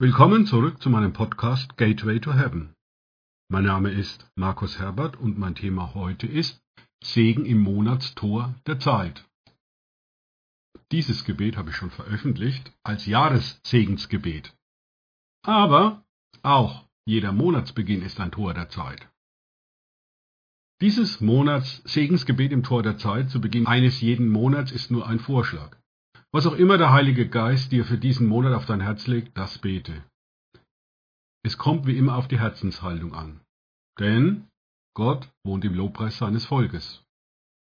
Willkommen zurück zu meinem Podcast Gateway to Heaven. Mein Name ist Markus Herbert und mein Thema heute ist Segen im Monatstor der Zeit. Dieses Gebet habe ich schon veröffentlicht als Jahressegensgebet. Aber auch jeder Monatsbeginn ist ein Tor der Zeit. Dieses Monatssegensgebet im Tor der Zeit zu Beginn eines jeden Monats ist nur ein Vorschlag. Was auch immer der Heilige Geist dir für diesen Monat auf dein Herz legt, das bete. Es kommt wie immer auf die Herzenshaltung an. Denn Gott wohnt im Lobpreis seines Volkes.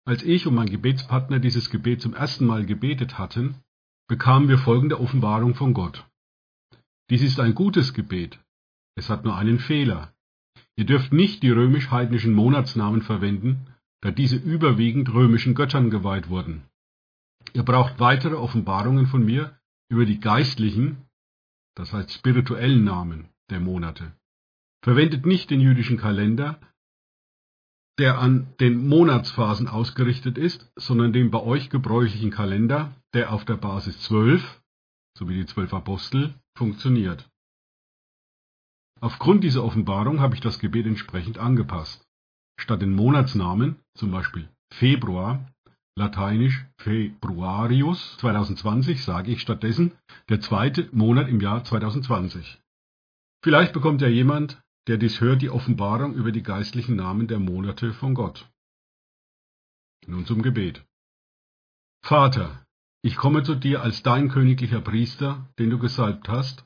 Als ich und mein Gebetspartner dieses Gebet zum ersten Mal gebetet hatten, bekamen wir folgende Offenbarung von Gott. Dies ist ein gutes Gebet. Es hat nur einen Fehler. Ihr dürft nicht die römisch-heidnischen Monatsnamen verwenden, da diese überwiegend römischen Göttern geweiht wurden. Ihr braucht weitere Offenbarungen von mir über die geistlichen, das heißt spirituellen Namen der Monate. Verwendet nicht den jüdischen Kalender, der an den Monatsphasen ausgerichtet ist, sondern den bei euch gebräuchlichen Kalender, der auf der Basis 12, so wie die zwölf Apostel, funktioniert. Aufgrund dieser Offenbarung habe ich das Gebet entsprechend angepasst. Statt den Monatsnamen, zum Beispiel Februar, lateinisch Februarius 2020 sage ich stattdessen der zweite Monat im Jahr 2020. Vielleicht bekommt ja jemand, der dies hört, die Offenbarung über die geistlichen Namen der Monate von Gott. Nun zum Gebet. Vater, ich komme zu dir als dein königlicher Priester, den du gesalbt hast,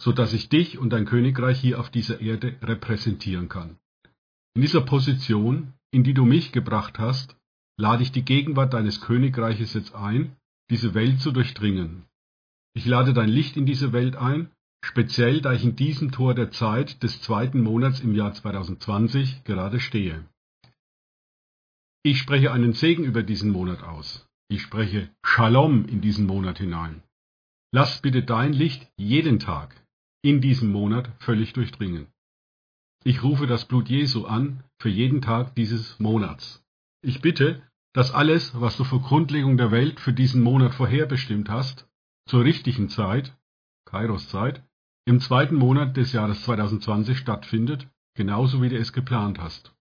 so dass ich dich und dein Königreich hier auf dieser Erde repräsentieren kann. In dieser Position, in die du mich gebracht hast, lade ich die Gegenwart deines Königreiches jetzt ein, diese Welt zu durchdringen. Ich lade dein Licht in diese Welt ein, speziell da ich in diesem Tor der Zeit des zweiten Monats im Jahr 2020 gerade stehe. Ich spreche einen Segen über diesen Monat aus. Ich spreche Shalom in diesen Monat hinein. Lass bitte dein Licht jeden Tag in diesem Monat völlig durchdringen. Ich rufe das Blut Jesu an für jeden Tag dieses Monats. Ich bitte, dass alles, was du vor Grundlegung der Welt für diesen Monat vorherbestimmt hast, zur richtigen Zeit, Kairos-Zeit, im zweiten Monat des Jahres 2020 stattfindet, genauso wie du es geplant hast.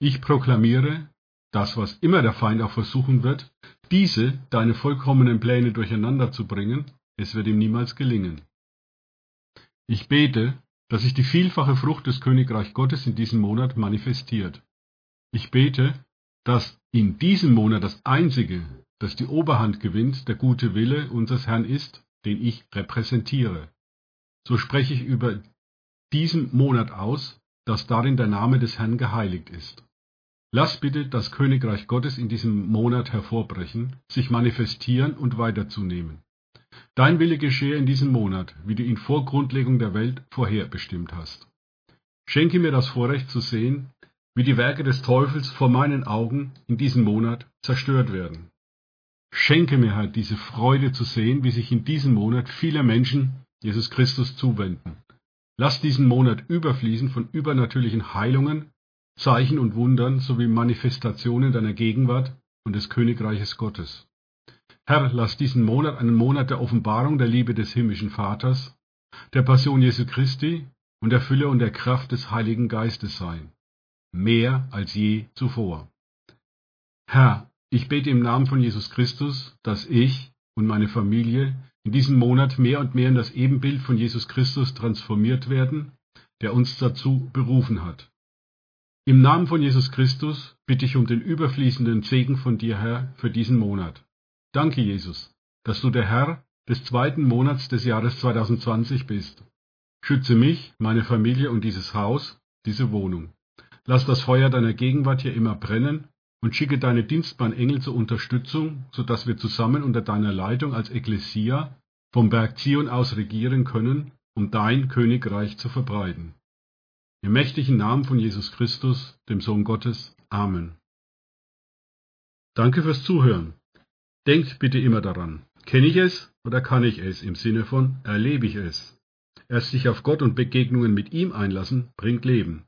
Ich proklamiere, dass was immer der Feind auch versuchen wird, diese, deine vollkommenen Pläne durcheinander zu bringen, es wird ihm niemals gelingen. Ich bete, dass sich die vielfache Frucht des Königreich Gottes in diesem Monat manifestiert. Ich bete, dass in diesem Monat das Einzige, das die Oberhand gewinnt, der gute Wille unseres Herrn ist, den ich repräsentiere. So spreche ich über diesen Monat aus, dass darin der Name des Herrn geheiligt ist. Lass bitte das Königreich Gottes in diesem Monat hervorbrechen, sich manifestieren und weiterzunehmen. Dein Wille geschehe in diesem Monat, wie du ihn vor Grundlegung der Welt vorherbestimmt hast. Schenke mir das Vorrecht zu sehen, wie die Werke des Teufels vor meinen Augen in diesem Monat zerstört werden. Schenke mir halt diese Freude zu sehen, wie sich in diesem Monat viele Menschen Jesus Christus zuwenden. Lass diesen Monat überfließen von übernatürlichen Heilungen, Zeichen und Wundern sowie Manifestationen deiner Gegenwart und des Königreiches Gottes. Herr, lass diesen Monat einen Monat der Offenbarung der Liebe des himmlischen Vaters, der Passion Jesu Christi und der Fülle und der Kraft des Heiligen Geistes sein mehr als je zuvor. Herr, ich bete im Namen von Jesus Christus, dass ich und meine Familie in diesem Monat mehr und mehr in das Ebenbild von Jesus Christus transformiert werden, der uns dazu berufen hat. Im Namen von Jesus Christus bitte ich um den überfließenden Segen von dir, Herr, für diesen Monat. Danke, Jesus, dass du der Herr des zweiten Monats des Jahres 2020 bist. Schütze mich, meine Familie und dieses Haus, diese Wohnung. Lass das Feuer deiner Gegenwart hier immer brennen und schicke deine dienstbaren Engel zur Unterstützung, so dass wir zusammen unter deiner Leitung als Ekklesia vom Berg Zion aus regieren können, um dein Königreich zu verbreiten. Im mächtigen Namen von Jesus Christus, dem Sohn Gottes. Amen. Danke fürs Zuhören. Denkt bitte immer daran, kenne ich es oder kann ich es im Sinne von erlebe ich es. Erst sich auf Gott und Begegnungen mit ihm einlassen, bringt Leben.